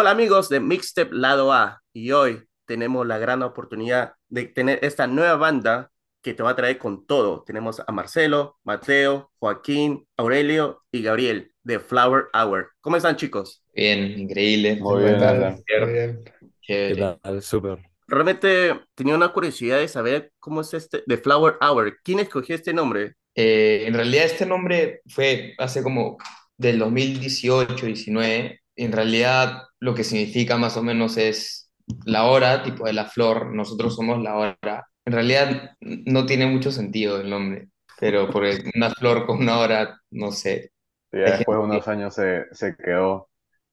Hola amigos de Mixtape Lado A y hoy tenemos la gran oportunidad de tener esta nueva banda que te va a traer con todo. Tenemos a Marcelo, Mateo, Joaquín, Aurelio y Gabriel de Flower Hour. ¿Cómo están chicos? Bien, increíble. Muy bien. Muy bien. ¿Qué tal? Súper. Realmente tenía una curiosidad de saber cómo es este de Flower Hour. ¿Quién escogió este nombre? Eh, en realidad este nombre fue hace como del 2018-19. En realidad lo que significa más o menos es la hora, tipo de la flor. Nosotros somos la hora. En realidad no tiene mucho sentido el nombre, pero porque una flor con una hora, no sé. Sí, ya después de unos años se, se quedó.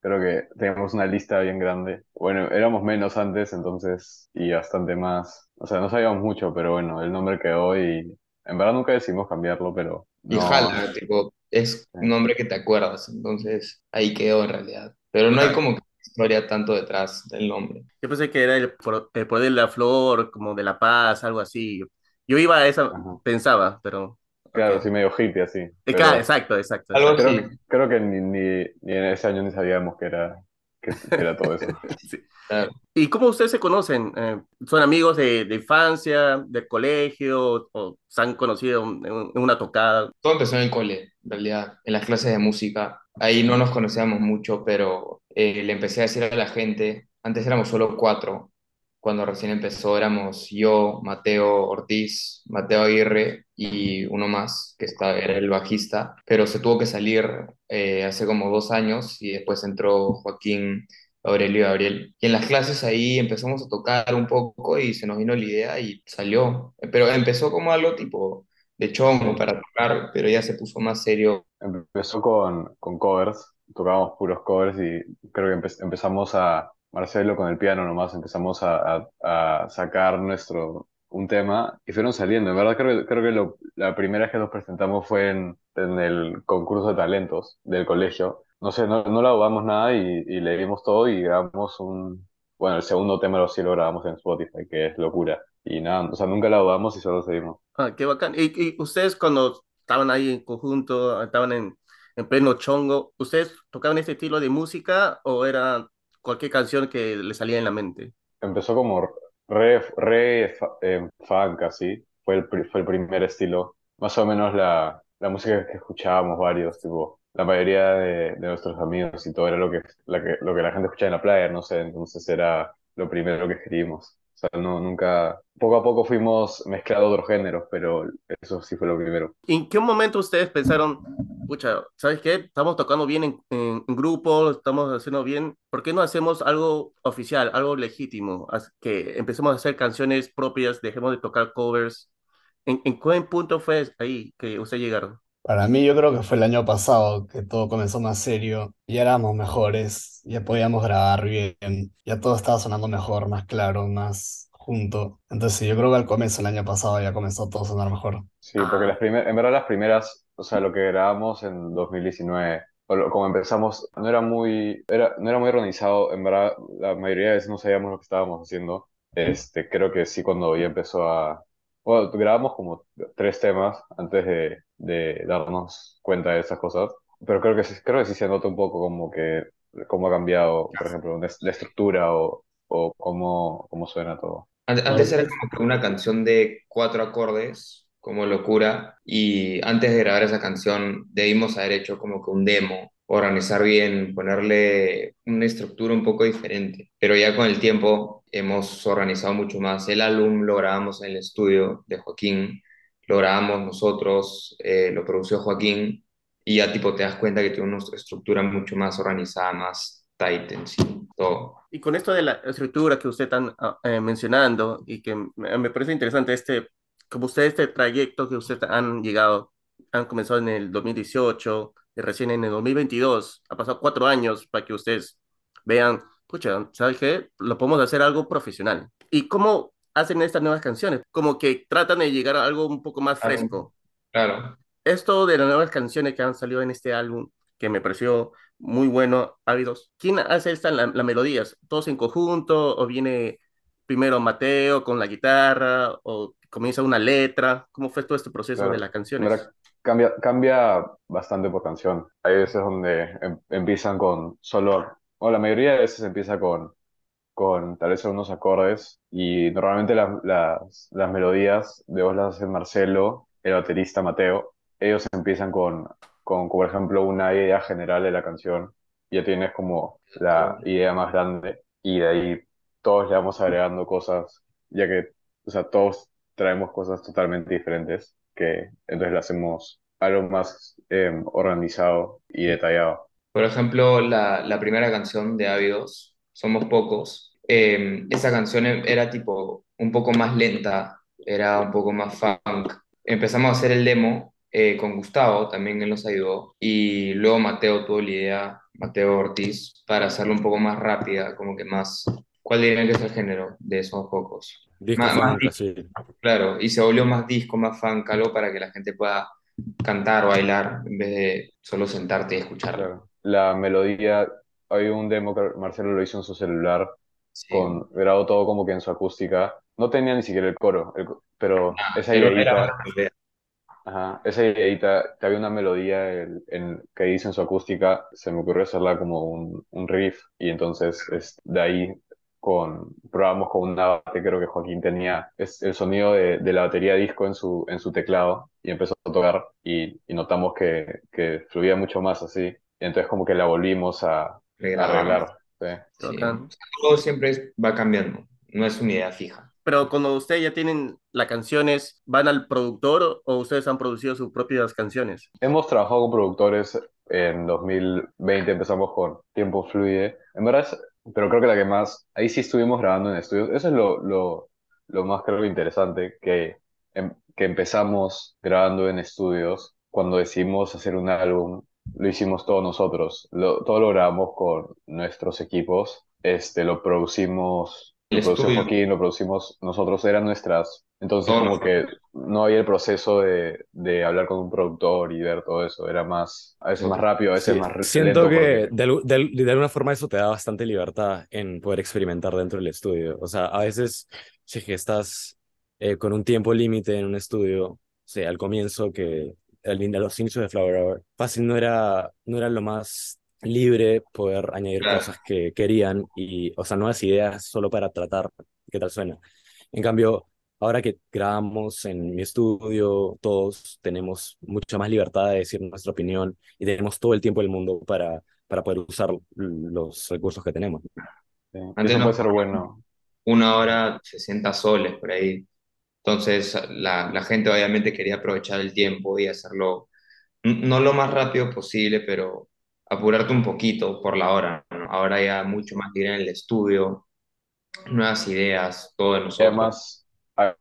Creo que teníamos una lista bien grande. Bueno, éramos menos antes, entonces, y bastante más. O sea, no sabíamos mucho, pero bueno, el nombre quedó y en verdad nunca decidimos cambiarlo, pero Y no. jala, tipo, es un nombre que te acuerdas, entonces ahí quedó en realidad. Pero no hay como que historia tanto detrás del nombre. Yo pensé que era el, el poder de la flor, como de la paz, algo así. Yo iba a esa, Ajá. pensaba, pero... Claro, ok. sí, medio hippie así. Eh, Pero claro, exacto, exacto. Algo creo, así. creo que ni, ni, ni en ese año ni sabíamos que era, que, era todo eso. Sí. ¿Y cómo ustedes se conocen? Eh, ¿son amigos de, de infancia, del colegio, o se han conocido en, en una tocada? Todo empezó en el cole, en realidad, en las clases de música. Ahí no nos conocíamos mucho, pero eh, le empecé a decir a la gente, antes éramos solo cuatro, cuando recién empezó éramos yo, Mateo Ortiz, Mateo Aguirre y uno más, que estaba, era el bajista, pero se tuvo que salir eh, hace como dos años y después entró Joaquín, Aurelio y Gabriel. Y en las clases ahí empezamos a tocar un poco y se nos vino la idea y salió. Pero empezó como algo tipo de chongo para tocar, pero ya se puso más serio. Empezó con, con covers, tocábamos puros covers y creo que empe- empezamos a, Marcelo con el piano nomás, empezamos a, a- a sacar nuestro, un tema y fueron saliendo. En verdad creo, creo que lo- la primera vez que nos presentamos fue en, en el concurso de talentos del colegio. No sé, no, no la dudamos nada y, y le dimos todo y grabamos un, bueno, el segundo tema lo sí lo grabamos en Spotify, que es locura. Y nada, o sea, nunca la dudamos y solo seguimos. Ah, qué bacán. ¿Y, y ustedes cuando estaban ahí en conjunto, estaban en, en pleno chongo, ¿ustedes tocaban este estilo de música o era cualquier canción que les salía en la mente? Empezó como re, re eh, funk, así. Fue el, fue el primer estilo. Más o menos la, la música que escuchábamos varios, tipo, la mayoría de, de nuestros amigos y todo era lo que, la que, lo que la gente escuchaba en la playa, no sé, entonces era lo primero que escribimos. O sea, no, nunca, poco a poco fuimos mezclando otros géneros, pero eso sí fue lo primero. ¿En qué momento ustedes pensaron, pucha, ¿sabes qué? Estamos tocando bien en, en, en grupo, estamos haciendo bien, ¿por qué no hacemos algo oficial, algo legítimo? Haz- Que empecemos a hacer canciones propias, dejemos de tocar covers. ¿En, en qué punto fue ahí que ustedes llegaron? Para mí yo creo que fue el año pasado que todo comenzó más serio, ya éramos mejores, ya podíamos grabar bien, ya todo estaba sonando mejor, más claro, más junto. Entonces yo creo que al comienzo, el año pasado, ya comenzó todo a sonar mejor. Sí, porque las primeras, en verdad las primeras, o sea, lo que grabamos en 2019, o lo- como empezamos, no era muy, era, no era muy organizado, en verdad la mayoría de veces no sabíamos lo que estábamos haciendo. Este, creo que sí cuando ya empezó a, bueno, grabamos como tres temas antes de, de darnos cuenta de esas cosas, pero creo que sí, creo que sí se nota un poco como que, cómo ha cambiado, por ejemplo, la estructura o, o cómo, cómo suena todo. An- Antes era como que una canción de cuatro acordes, como locura, y antes de grabar esa canción debimos haber hecho como que un demo, organizar bien, ponerle una estructura un poco diferente. Pero ya con el tiempo hemos organizado mucho más. El álbum lo grabamos en el estudio de Joaquín, lo grabamos nosotros, eh, lo produció Joaquín, y ya tipo te das cuenta que tiene una estructura mucho más organizada, más tight en sí, todo. Y con esto de la estructura que usted están ah, eh, mencionando y que me, parece interesante este, como usted este trayecto que ustedes han llegado, han comenzado en el 2018 y recién en el 2022, ha pasado cuatro años para que ustedes vean, pucha, ¿sabes qué? Lo podemos hacer algo profesional. ¿Y cómo hacen estas nuevas canciones? Como que tratan de llegar a algo un poco más Claro. fresco. Claro. Esto de las nuevas canciones que han salido en este álbum, que me pareció muy bueno, Ávidos. ¿Quién hace esta, la, la melodías? ¿Todos en conjunto? ¿O viene primero Mateo con la guitarra? ¿O comienza una letra? ¿Cómo fue todo este proceso de las canciones? cambia, cambia bastante por canción. Hay veces donde em- empiezan con solo o la mayoría de veces empieza con, con tal vez algunos acordes y normalmente las, las, las melodías de voz las hace Marcelo, el baterista Mateo. Ellos empiezan con, con, por ejemplo, una idea general de la canción. Ya tienes como la idea más grande y de ahí todos le vamos agregando cosas, ya que, o sea, todos traemos cosas totalmente diferentes, que entonces le hacemos algo más eh, organizado y detallado. Por ejemplo, la, la primera canción de Ávidos, Somos Pocos, eh, esa canción era tipo un poco más lenta, era un poco más funk. Empezamos a hacer el demo eh, con Gustavo, también él nos ayudó, y luego Mateo tuvo la idea, Mateo Ortiz, para hacerlo un poco más rápida, como que más... ¿Cuál dirían que es el género de Somos Pocos? Disco Más- así. Claro, y se volvió más disco, más funk, algo para que la gente pueda cantar o bailar en vez de solo sentarte y escucharlo. Claro. La melodía, hay un demo que Marcelo lo hizo en su celular, Sí. con, grabó todo como que en su acústica. No tenía ni siquiera el coro, el pero esa Pero era ideita, buena idea. Ajá, esa ideita, que había una melodía el- en- que hice en su acústica, se me ocurrió hacerla como un, un riff, y entonces es, de ahí con, probamos con una base, creo que Joaquín tenía es el sonido de, de la batería disco en su, en su teclado, y empezó a tocar, y, y notamos que, que fluía mucho más así, y entonces como que la volvimos a, a Regrabamos. arreglar. ¿sí? Sí. Bacán. Todo siempre es- va cambiando, no es una idea fija. Pero cuando ustedes ya tienen las canciones, ¿van al productor o ustedes han producido sus propias canciones? Hemos trabajado con productores en 2020, empezamos con Tiempo Fluye. En verdad, pero creo que la que más, ahí sí estuvimos grabando en estudios. Eso es lo, lo, lo más creo interesante, que, em- que empezamos grabando en estudios. Cuando decidimos hacer un álbum, lo hicimos todos nosotros. Lo- todo lo grabamos con nuestros equipos. Este, lo producimos, lo produció estudio. Joaquín, lo producimos nosotros, eran nuestras. Entonces, Todo como que no había el proceso de, de hablar con un productor y ver todo eso. Era más, a veces más rápido, a veces Sí, más siento que porque- de, de de alguna forma eso te da bastante libertad en poder experimentar dentro del estudio. O sea, a veces si es que estás eh, con un tiempo límite en un estudio, o sea, al comienzo que al a los inicios de Flower Hour, fácil no era, no era lo más libre poder añadir Claro. cosas que querían y, o sea, nuevas ideas solo para tratar qué tal suena. En cambio, ahora que grabamos en mi estudio, todos tenemos mucha más libertad de decir nuestra opinión y tenemos todo el tiempo del mundo para, para poder usar los recursos que tenemos. sí. Antes Eso no- puede ser bueno. Una hora 60 soles por ahí. Entonces la, la gente obviamente quería aprovechar el tiempo y hacerlo no lo más rápido posible, pero apurarte un poquito por la hora. Ahora ya mucho más libre en el estudio, nuevas ideas, todo de nosotros. además,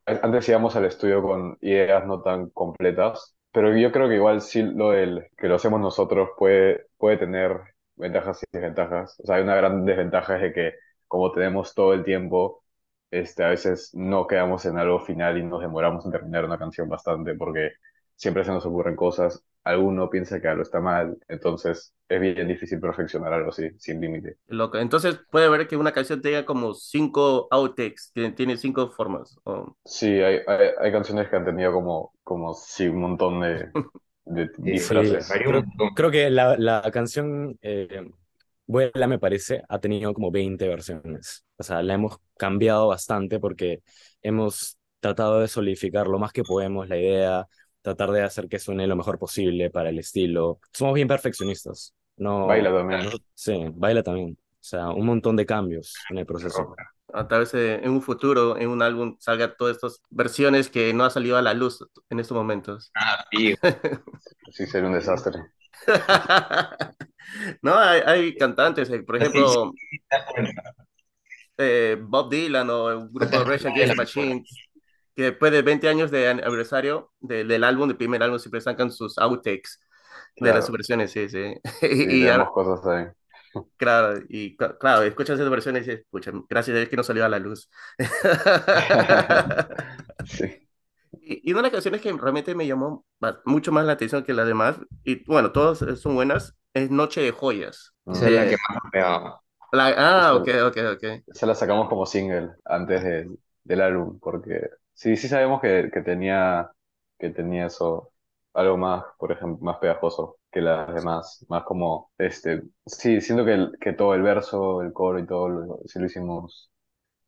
antes íbamos al estudio con ideas no tan completas, pero yo creo que igual sí lo del que lo hacemos nosotros puede, puede tener ventajas y desventajas. O sea, hay una gran desventaja es de que como tenemos todo el tiempo, este, a veces no quedamos en algo final y nos demoramos en terminar una canción bastante porque siempre se nos ocurren cosas, alguno piensa que algo está mal, entonces es bien difícil perfeccionar algo así, sin límite. Loco. Entonces puede ver que una canción tenga como cinco outtakes, que tiene cinco formas. o- Sí, hay, hay, hay canciones que han tenido como, como sí, un montón de, de disfraces. creo que la, la canción eh, Vuela, me parece, ha tenido como 20 versiones. O sea, la hemos cambiado bastante porque hemos tratado de solidificar lo más que podemos la idea, tratar de hacer que suene lo mejor posible para el estilo. Somos bien perfeccionistas. No, Baila también. no- sí, baila también. O sea, un montón de cambios en el proceso. A través de, en un futuro, en un álbum, salga todas estas versiones que no ha salido a la luz en estos momentos. Ah, sí, Sí, sería un desastre. No, hay, hay cantantes, eh, por ejemplo, eh, Bob Dylan o el grupo Rage Against the Machine, que después de 20 años de aniversario de- del álbum, del primer álbum, siempre sacan sus outtakes de Claro. las versiones, sí, sí. Sí, Y tenemos cosas ahí. claro, y cl- claro, escuchas esas versiones y dices, pucha, gracias a Dios que no salió a la luz. Sí. Y, y una de las canciones que realmente me llamó mucho más la atención que las demás, y bueno, todas eh, son buenas, es Noche de Joyas. Esa es la que más me pegaba. la- ah, ok, ok, ok. Esa la sacamos como single antes de- del álbum, porque sí, sí sabemos que, que tenía, que tenía eso, algo más, por ejemplo, más pegajoso que las demás, más como, este, sí, siento que, el- que todo el verso, el coro y todo, lo, sí lo hicimos,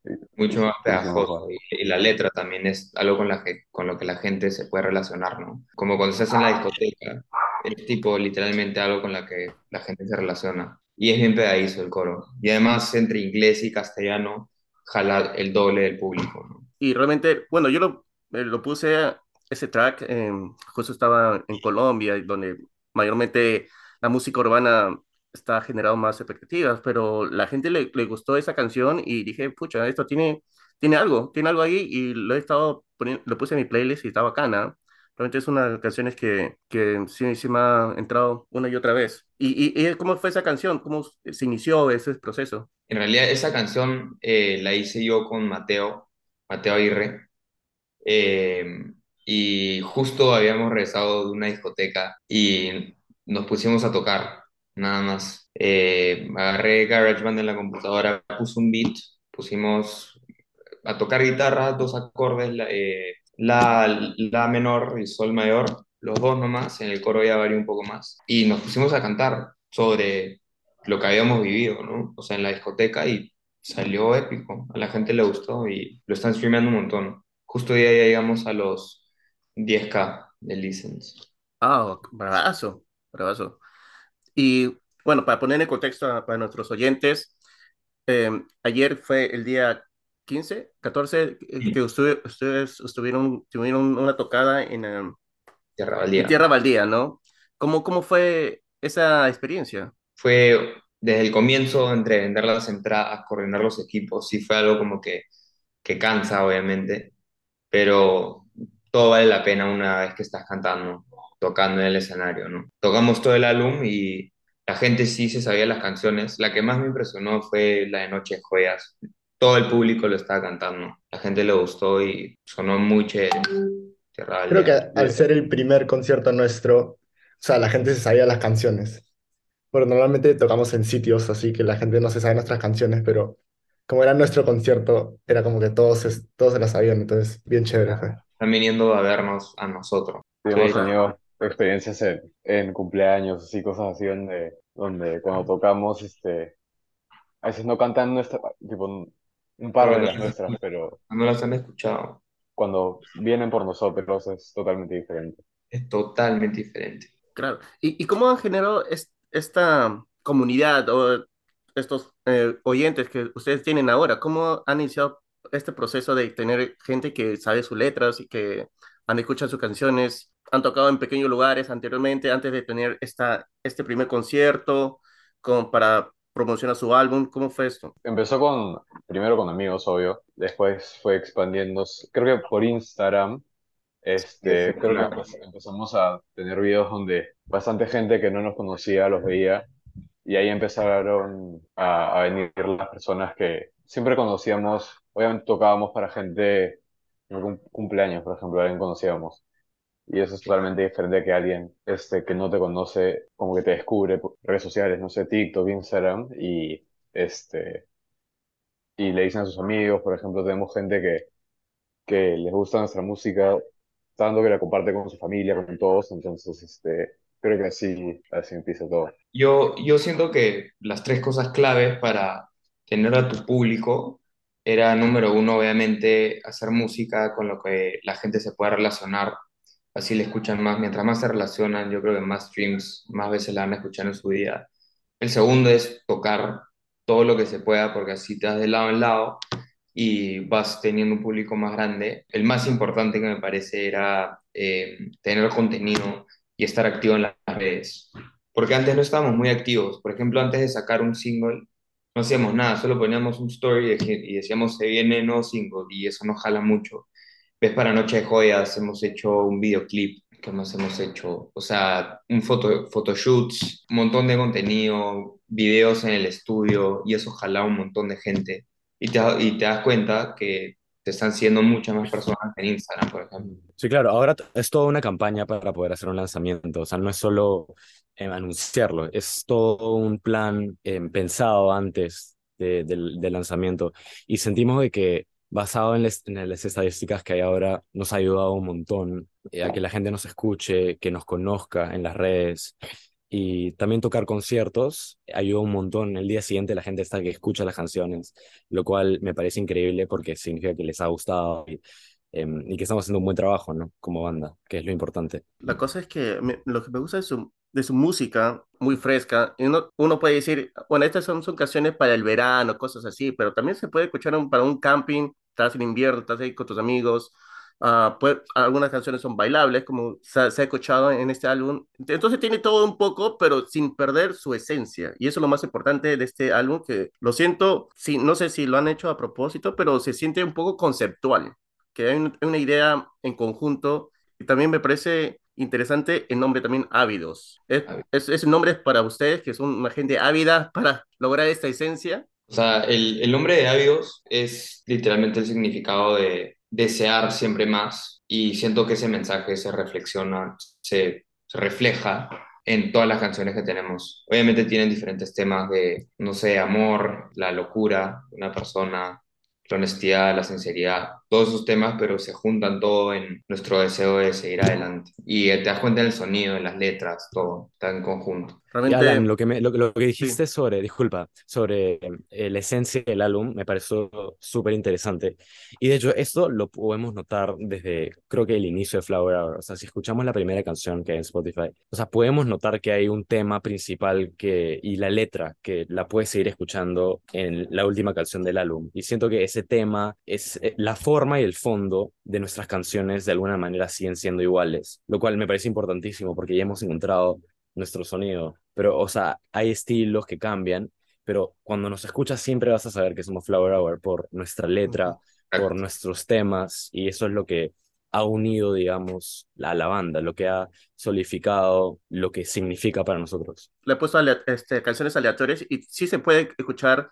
sí, mucho más lo hicimos pegajoso. Y, y la letra también es algo con, la que, con lo que la gente se puede relacionar, ¿no? Como cuando estás en la discoteca, es tipo literalmente algo con la que la gente se relaciona. Y es bien pegadizo el coro. Y además, entre inglés y castellano, jala el doble del público, ¿no? Y realmente, bueno, yo lo, eh, lo puse, ese track, eh, justo estaba en Colombia, donde mayormente la música urbana está generando más expectativas, pero la gente le, le gustó esa canción y dije, pucha, esto tiene, tiene algo, tiene algo ahí y lo he estado poniendo, lo puse en mi playlist y está bacana. Realmente es una de las canciones que, que sí, sí me ha entrado una y otra vez. ¿Y, y, y cómo fue esa canción? ¿Cómo se inició ese proceso? En realidad, esa canción eh, la hice yo con Mateo, Mateo Aguirre. Eh, y justo habíamos regresado de una discoteca y nos pusimos a tocar, nada más. Eh, agarré GarageBand en la computadora, puse un beat, pusimos a tocar guitarra, dos acordes, la, eh, la, la menor y sol mayor, los dos nomás, en el coro ya varió un poco más. Y nos pusimos a cantar sobre lo que habíamos vivido, ¿no? O sea, en la discoteca y salió épico, a la gente le gustó y lo están streameando un montón. Justo hoy ya llegamos a los 10K de listens. Ah, bravazo, bravazo. Y bueno, para poner en contexto a- para nuestros oyentes, eh, ayer fue el día 15, 14, eh, que ustedes, ustedes estuvieron, tuvieron una tocada en, eh, Tierra en Baldía. Tierra Baldía, ¿no? ¿Cómo, cómo fue esa experiencia? Fue desde el comienzo, entre vender las entradas, coordinar los equipos, sí fue algo como que, que cansa, obviamente, pero todo vale la pena una vez que estás cantando, tocando en el escenario, ¿no? Tocamos todo el álbum y la gente sí se sabía las canciones. La que más me impresionó fue la de Noche de Joyas. Todo el público lo estaba cantando. La gente le gustó y sonó muy chévere. Creo que al ser el primer concierto nuestro, o sea, la gente se sabía las canciones. Bueno, normalmente tocamos en sitios, así que la gente no se sabe nuestras canciones, pero como era nuestro concierto, era como que todos, es- todos se las sabían, entonces bien chévere fue. Están viniendo a vernos a nosotros. Sí, Sí. hemos tenido experiencias en, en cumpleaños, así, cosas así, donde, donde cuando tocamos, este, a veces no cantan nuestra, tipo, un par de las nuestras, pero No las han escuchado. cuando vienen por nosotros es totalmente diferente. Es totalmente diferente. Claro. ¿Y, y cómo han generado es- esta comunidad o estos eh, oyentes que ustedes tienen ahora? ¿Cómo han iniciado este proceso de tener gente que sabe sus letras y que han escuchado sus canciones? ¿Han tocado en pequeños lugares anteriormente, antes de tener esta, este primer concierto, como para promocionar su álbum? ¿Cómo fue esto? Empezó con, primero con amigos, obvio, después fue expandiéndose, creo que por Instagram, este, creo que empe- empezamos a tener videos donde bastante gente que no nos conocía los veía y ahí empezaron a, a venir las personas que siempre conocíamos, obviamente tocábamos para gente en algún cumpleaños, por ejemplo, alguien conocíamos. Y eso es totalmente diferente que alguien este, que no te conoce, como que te descubre por redes sociales, no sé, TikTok, Instagram, y, este, y le dicen a sus amigos, por ejemplo, tenemos gente que, que les gusta nuestra música, tanto que la comparte con su familia, con todos, entonces este, creo que así, así empieza todo. Yo, yo siento que las tres cosas claves para tener a tu público era, número uno, obviamente, hacer música con lo que la gente se pueda relacionar, así le escuchan más. Mientras más se relacionan, yo creo que más streams, más veces la van a escuchar en su día. El segundo es tocar todo lo que se pueda, porque así te das de lado en lado y vas teniendo un público más grande. El más importante que me parece era eh, tener contenido y estar activo en las redes. Porque antes no estábamos muy activos. Por ejemplo, antes de sacar un single, no hacíamos nada, solo poníamos un story y decíamos se viene no single y eso nos jala mucho. Ves para Noche de Joyas, hemos hecho un videoclip, ¿qué más hemos hecho? O sea, un foto, photoshoots, un montón de contenido, videos en el estudio y eso jala un montón de gente. Y te, y te das cuenta que te están siguiendo muchas más personas en Instagram, por ejemplo. Sí, claro, ahora es toda una campaña para poder hacer un lanzamiento, o sea, no es solo eh, anunciarlo, es todo un plan eh, pensado antes de- del, del lanzamiento y sentimos de que basado en, les- en las estadísticas que hay ahora, nos ha ayudado un montón eh, a que la gente nos escuche, que nos conozca en las redes. Y también tocar conciertos ayuda un montón. El día siguiente la gente está que escucha las canciones, lo cual me parece increíble porque significa que les ha gustado y, em, que estamos haciendo un buen trabajo, ¿no? Como banda, que es lo importante. La cosa es que lo que me gusta de su, de su música, muy fresca, uno, uno puede decir, bueno, estas son, son canciones para el verano, cosas así, pero también se puede escuchar un- para un camping, estás en invierno, estás ahí con tus amigos. Ah, puede- algunas canciones son bailables, como se, ha se ha escuchado en este álbum. Entonces tiene todo un poco, pero sin perder su esencia. Y eso es lo más importante de este álbum, que lo siento, sí, no sé si lo han hecho a propósito, pero se siente un poco conceptual, que hay un- una idea en conjunto y también me parece interesante el nombre también Ávidos. ¿Es, es, ese nombre es para ustedes, que son una gente ávida para lograr esta esencia? O sea, el, el nombre de Ávidos es literalmente el significado de desear siempre más y siento que ese mensaje se reflexiona, se, refleja en todas las canciones que tenemos. Obviamente tienen diferentes temas de, no sé, amor, la locura una persona, la honestidad, la sinceridad, todos esos temas, pero se juntan todo en nuestro deseo de seguir adelante. Y te das cuenta en el sonido, en las letras, todo está en conjunto. Y Realmente, Alan, lo que, me, lo, lo que sí. dijiste sobre, disculpa, sobre eh, la esencia del álbum me pareció súper interesante. Y de hecho, esto lo podemos notar desde, creo que el inicio de Flower Hour. O sea, si escuchamos la primera canción que hay en Spotify, o sea, podemos notar que hay un tema principal que, y la letra que la puedes seguir escuchando en la última canción del álbum. Y siento que ese tema es eh, la forma y el fondo de nuestras canciones de alguna manera siguen siendo iguales, lo cual me parece importantísimo porque ya hemos encontrado nuestro sonido. Pero, o sea, hay estilos que cambian, pero cuando nos escuchas siempre vas a saber que somos Flower Hour por nuestra letra, por nuestros temas, y eso es lo que ha unido, digamos, a la banda, lo que ha solidificado lo que significa para nosotros. le he puesto alea- este, canciones aleatorias y sí se puede escuchar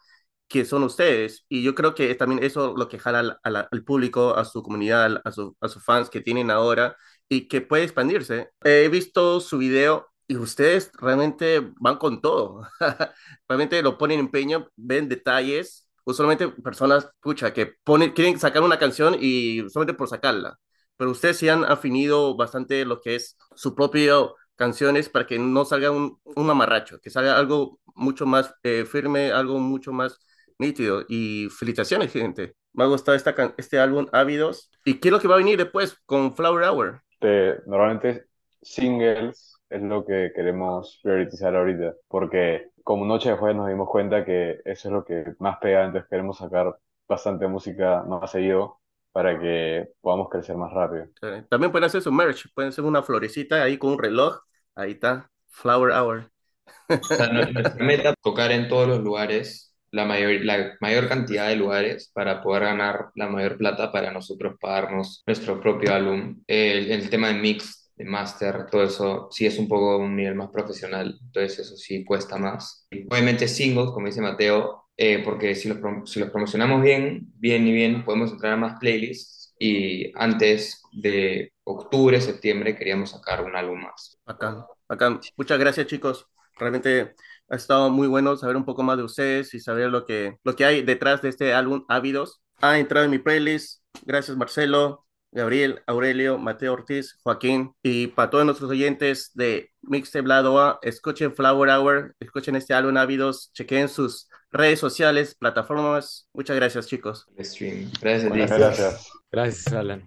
que son ustedes. Y yo creo que también eso lo que jala al, al- al público, a su comunidad, a, su- a sus fans que tienen ahora y que puede expandirse. He visto su video y ustedes realmente van con todo. realmente lo ponen empeño, ven detalles. Usualmente personas, pucha, que ponen, quieren sacar una canción y solamente por sacarla. Pero ustedes sí han afinido bastante lo que es su propio canciones para que no salga un, un mamarracho, que salga algo mucho más eh, firme, algo mucho más nítido. Y felicitaciones, gente. Me ha gustado esta, este álbum, Ávidos. ¿Y qué es lo que va a venir después con Flower Hour? Este, normalmente singles es lo que queremos priorizar ahorita, porque como Noche de Jueves nos dimos cuenta que eso es lo que más pega, entonces queremos sacar bastante música más seguido para que podamos crecer más rápido. Eh, también pueden hacer su merch, pueden hacer una florecita ahí con un reloj. Ahí está, Flower Hour. O sea, nu- nuestra meta es tocar en todos los lugares, la mayor, la mayor cantidad de lugares para poder ganar la mayor plata para nosotros pagarnos nuestro propio álbum. El, tema de mix, de master, todo eso sí es un poco un nivel más profesional, entonces eso sí cuesta más. Obviamente singles, como dice Mateo, eh, porque si los, si los promocionamos bien, bien y bien, podemos entrar a más playlists y antes de octubre, septiembre queríamos sacar un álbum más. Acá, acá. Muchas gracias, chicos. Realmente ha estado muy bueno saber un poco más de ustedes y saber lo que, lo que hay detrás de este álbum Ávidos. Ha entrado en mi playlist. Gracias, Marcelo, Gabriel, Aurelio, Mateo Ortiz, Joaquín. Y para todos nuestros oyentes de Mixtape Lado A, escuchen Flower Hour, escuchen este álbum Ávidos, chequen sus redes sociales, plataformas. Muchas gracias, chicos. Stream. Gracias gracias. Gracias, Alan.